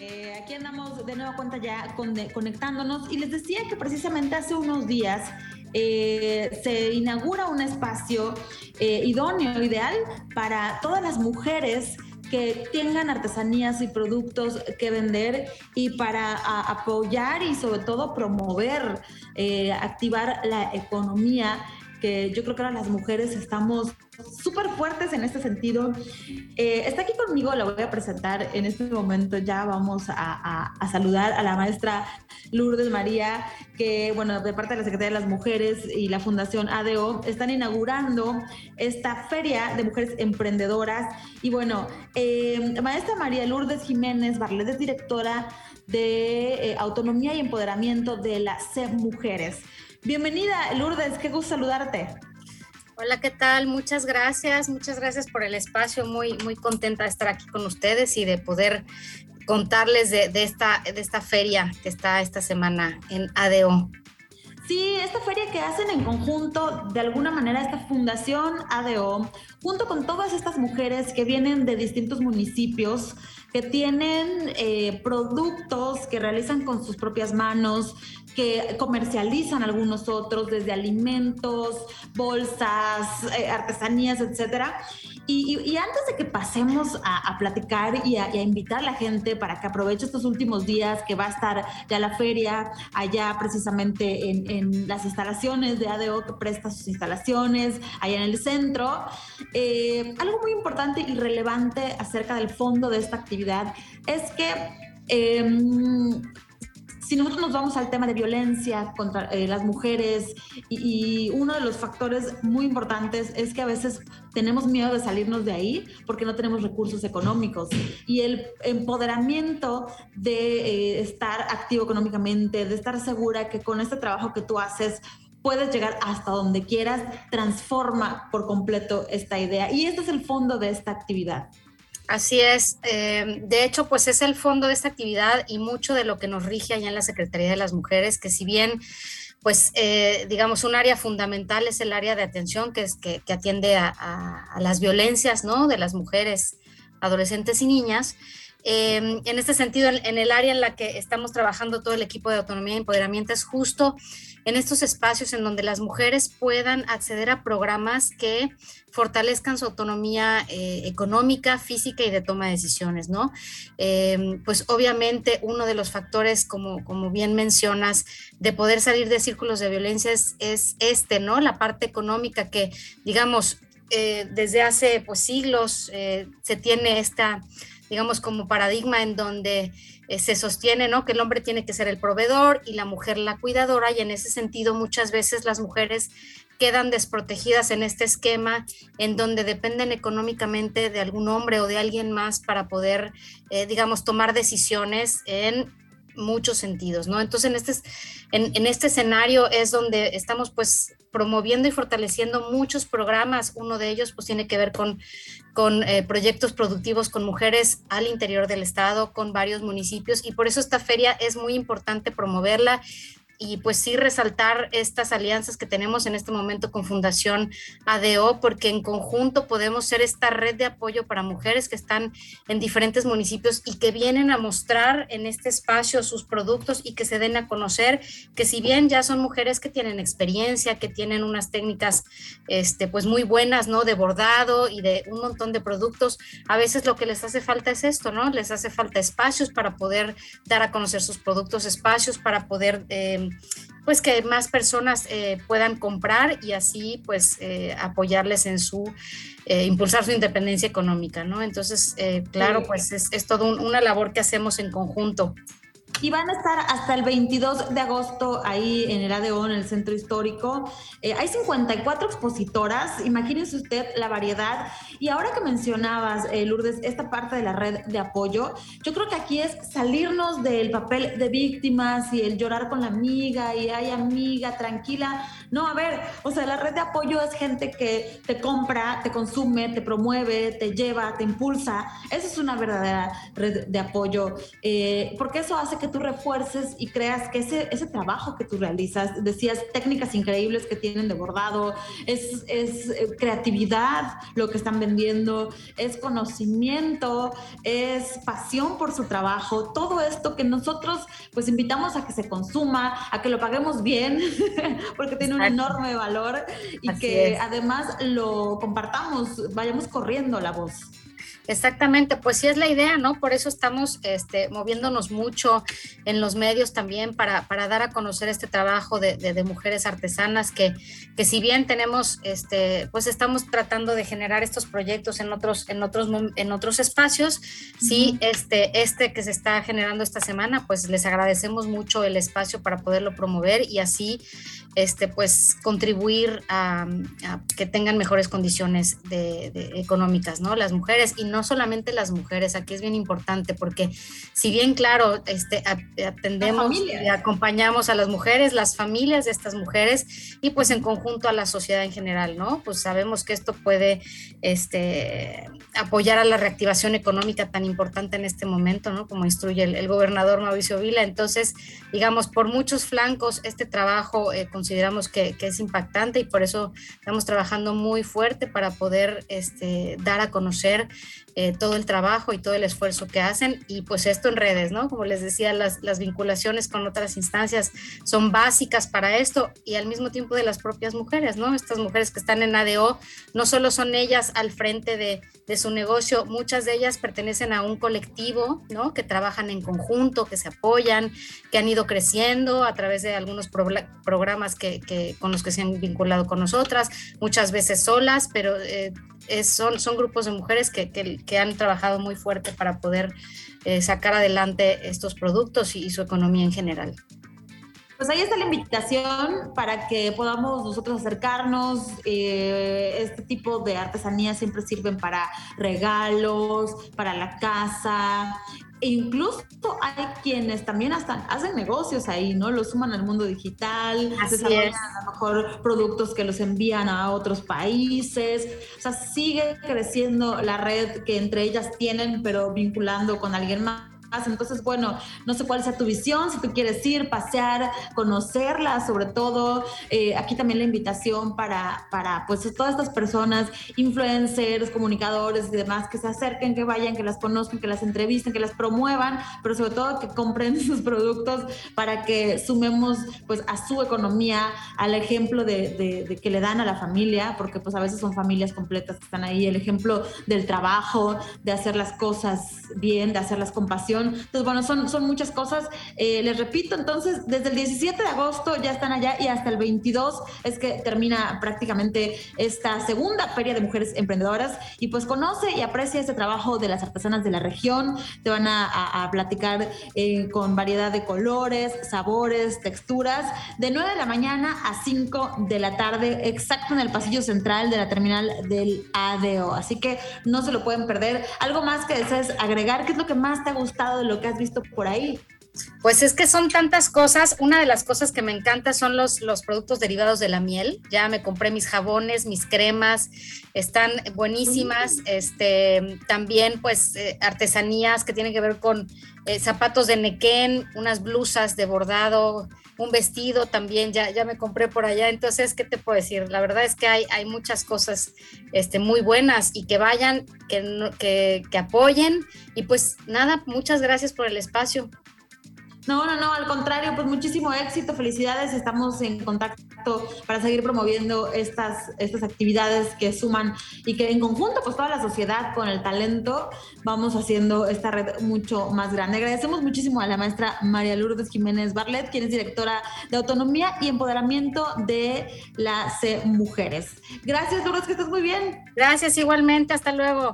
Eh, aquí andamos de nueva cuenta ya conectándonos. Y les decía que precisamente hace unos días eh, se inaugura un espacio eh, idóneo, ideal para todas las mujeres que tengan artesanías y productos que vender y para apoyar y sobre todo promover, activar la economía que yo creo que ahora las mujeres estamos súper fuertes en este sentido. Eh, está aquí conmigo, la voy a presentar en este momento. Ya vamos a, saludar a la maestra Lourdes María, que, bueno, de parte de la Secretaría de las Mujeres y la Fundación ADO, están inaugurando esta feria de mujeres emprendedoras. Y bueno, eh, maestra María Lourdes Jiménez Barlet es directora de eh, Autonomía y Empoderamiento de la C Mujeres. Bienvenida, Lourdes, qué gusto saludarte. Hola, ¿qué tal? Muchas gracias, muchas gracias por el espacio. Muy, muy contenta de estar aquí con ustedes y de poder contarles de, esta, de esta feria que está esta semana en ADO. Sí, esta feria que hacen en conjunto, de alguna manera, esta fundación ADO, junto con todas estas mujeres que vienen de distintos municipios, que tienen eh, productos que realizan con sus propias manos, que comercializan algunos otros, desde alimentos, bolsas, eh, artesanías, etcétera. Y, antes de que pasemos a, platicar y a, invitar a la gente para que aproveche estos últimos días que va a estar ya la feria allá precisamente en, las instalaciones de ADO que presta sus instalaciones allá en el centro, eh, algo muy importante y relevante acerca del fondo de esta actividad es que em, si nosotros nos vamos al tema de violencia contra eh, las mujeres y, uno de los factores muy importantes es que a veces tenemos miedo de salirnos de ahí porque no tenemos recursos económicos y el empoderamiento de eh, estar activo económicamente, de estar segura que con este trabajo que tú haces puedes llegar hasta donde quieras, transforma por completo esta idea. Y este es el fondo de esta actividad. Así es. Eh, de hecho, pues es el fondo de esta actividad y mucho de lo que nos rige allá en la Secretaría de las Mujeres, que si bien, pues, eh, digamos, un área fundamental es el área de atención que, es, que, atiende a, las violencias, ¿no? De las mujeres, adolescentes y niñas. Eh, en este sentido, en, el área en la que estamos trabajando todo el equipo de autonomía y empoderamiento es justo en estos espacios en donde las mujeres puedan acceder a programas que fortalezcan su autonomía eh, económica, física y de toma de decisiones, ¿no? Em, pues obviamente uno de los factores, como, como bien mencionas, de poder salir de círculos de violencia es, este, ¿no? La parte económica que, digamos, eh, desde hace pues siglos eh, se tiene esta digamos, como paradigma en donde eh, se sostiene, ¿no? Que el hombre tiene que ser el proveedor y la mujer la cuidadora y en ese sentido muchas veces las mujeres quedan desprotegidas en este esquema en donde dependen económicamente de algún hombre o de alguien más para poder, digamos, tomar decisiones en muchos sentidos, ¿no? Entonces, en este, en, este escenario es donde estamos pues promoviendo y fortaleciendo muchos programas. Uno de ellos pues tiene que ver con, con eh, proyectos productivos con mujeres al interior del estado, con varios municipios y por eso esta feria es muy importante promoverla y pues sí resaltar estas alianzas que tenemos en este momento con Fundación ADO, porque en conjunto podemos ser esta red de apoyo para mujeres que están en diferentes municipios y que vienen a mostrar en este espacio sus productos y que se den a conocer que si bien ya son mujeres que tienen experiencia, que tienen unas técnicas este, pues muy buenas, ¿no? De bordado y de un montón de productos, a veces lo que les hace falta es esto, ¿no? Les hace falta espacios para poder dar a conocer sus productos, espacios para poder... Eh, pues que más personas eh, puedan comprar y así pues eh, apoyarles en su eh, impulsar su independencia económica, ¿no? Entonces, claro, pues es, es todo una labor que hacemos en conjunto y van a estar hasta el 22 de agosto ahí en el ADO, en el centro histórico. Eh, hay 54 expositoras, imagínense usted la variedad. Y ahora que mencionabas, eh, Lourdes, esta parte de la red de apoyo, yo creo que aquí es salirnos del papel de víctimas y el llorar con la amiga y ay amiga, tranquila. No, a ver, o sea, la red de apoyo es gente que te compra, te consume, te promueve, te lleva, te impulsa. Esa es una verdadera red de apoyo, eh, porque eso hace que tú refuerces y creas que ese, ese trabajo que tú realizas, decías técnicas increíbles que tienen de bordado, es, es eh, creatividad lo que están vendiendo, es conocimiento, es pasión por su trabajo, todo esto que nosotros pues invitamos a que se consuma, a que lo paguemos bien, porque tiene un enorme valor y que además lo compartamos, vayamos corriendo la voz. Exactamente, pues sí es la idea, ¿no? Por eso estamos este, moviéndonos mucho en los medios también para, para dar a conocer este trabajo de, de, mujeres artesanas que, que, si bien tenemos, este, pues estamos tratando de generar estos proyectos en otros, en otros, en otros espacios, sí, este, este que se está generando esta semana, pues les agradecemos mucho el espacio para poderlo promover y así, este, pues contribuir a, que tengan mejores condiciones de, económicas, ¿no? Las mujeres y no solamente las mujeres, aquí es bien importante porque si bien claro, este, atendemos y acompañamos a las mujeres, las familias de estas mujeres y pues en conjunto a la sociedad en general, ¿no? Pues sabemos que esto puede este, apoyar a la reactivación económica tan importante en este momento, ¿no? Como instruye el, gobernador Mauricio Vila. Entonces, digamos, por muchos flancos, este trabajo eh, consideramos que, que, es impactante y por eso estamos trabajando muy fuerte para poder este, dar a conocer eh, todo el trabajo y todo el esfuerzo que hacen y pues esto en redes, ¿no? Como les decía, las, vinculaciones con otras instancias son básicas para esto y al mismo tiempo de las propias mujeres, ¿no? Estas mujeres que están en ADO, no solo son ellas al frente de, de su negocio, muchas de ellas pertenecen a un colectivo, ¿no? Que trabajan en conjunto, que se apoyan, que han ido creciendo a través de algunos programas que, que, con los que se han vinculado con nosotras, muchas veces solas, pero eh, son, son grupos de mujeres que, que, han trabajado muy fuerte para poder eh, sacar adelante estos productos y, su economía en general. Pues ahí está la invitación para que podamos nosotros acercarnos. Eh, este tipo de artesanías siempre sirven para regalos, para la casa, e incluso hay quienes también hasta hacen negocios ahí, ¿no? Los suman al mundo digital, desarrollan a lo mejor productos que los envían a otros países. O sea, sigue creciendo la red que entre ellas tienen, pero vinculando con alguien más entonces, bueno, no sé cuál sea tu visión, si tú quieres ir, pasear, conocerla, sobre todo. Eh, aquí también la invitación para, para, pues, todas estas personas, influencers, comunicadores y demás, que se acerquen, que vayan, que las conozcan, que las entrevisten, que las promuevan, pero sobre todo que compren sus productos para que sumemos, pues, a su economía, al ejemplo de, de que le dan a la familia, porque, pues, a veces son familias completas que están ahí, el ejemplo del trabajo, de hacer las cosas bien, de hacerlas con pasión entonces, bueno, son, son muchas cosas. Eh, les repito, entonces, desde el 17 de agosto ya están allá y hasta el 22 es que termina prácticamente esta segunda feria de mujeres emprendedoras. Y pues conoce y aprecia este trabajo de las artesanas de la región. Te van a, platicar eh, con variedad de colores, sabores, texturas, de 9 de la mañana a 5 de la tarde, exacto en el pasillo central de la terminal del ADO. Así que no se lo pueden perder. Algo más que desees agregar, ¿qué es lo que más te ha gustado? De lo que has visto por ahí? Pues es que son tantas cosas. Una de las cosas que me encanta son los, los productos derivados de la miel. Ya me compré mis jabones, mis cremas, están buenísimas. Este, también pues eh, artesanías que tienen que ver con eh, zapatos de nequén, unas blusas de bordado, un vestido también, ya, ya me compré por allá. Entonces, ¿qué te puedo decir? La verdad es que hay, hay muchas cosas este, muy buenas y que vayan, que, que, que apoyen. Y pues nada, muchas gracias por el espacio. No, no, no, al contrario, pues muchísimo éxito, felicidades, estamos en contacto para seguir promoviendo estas, estas actividades que suman y que en conjunto, pues toda la sociedad con el talento, vamos haciendo esta red mucho más grande. Agradecemos muchísimo a la maestra María Lourdes Jiménez Barlet, quien es directora de Autonomía y Empoderamiento de la C Mujeres. Gracias, Lourdes, que estés muy bien. Gracias, igualmente, hasta luego.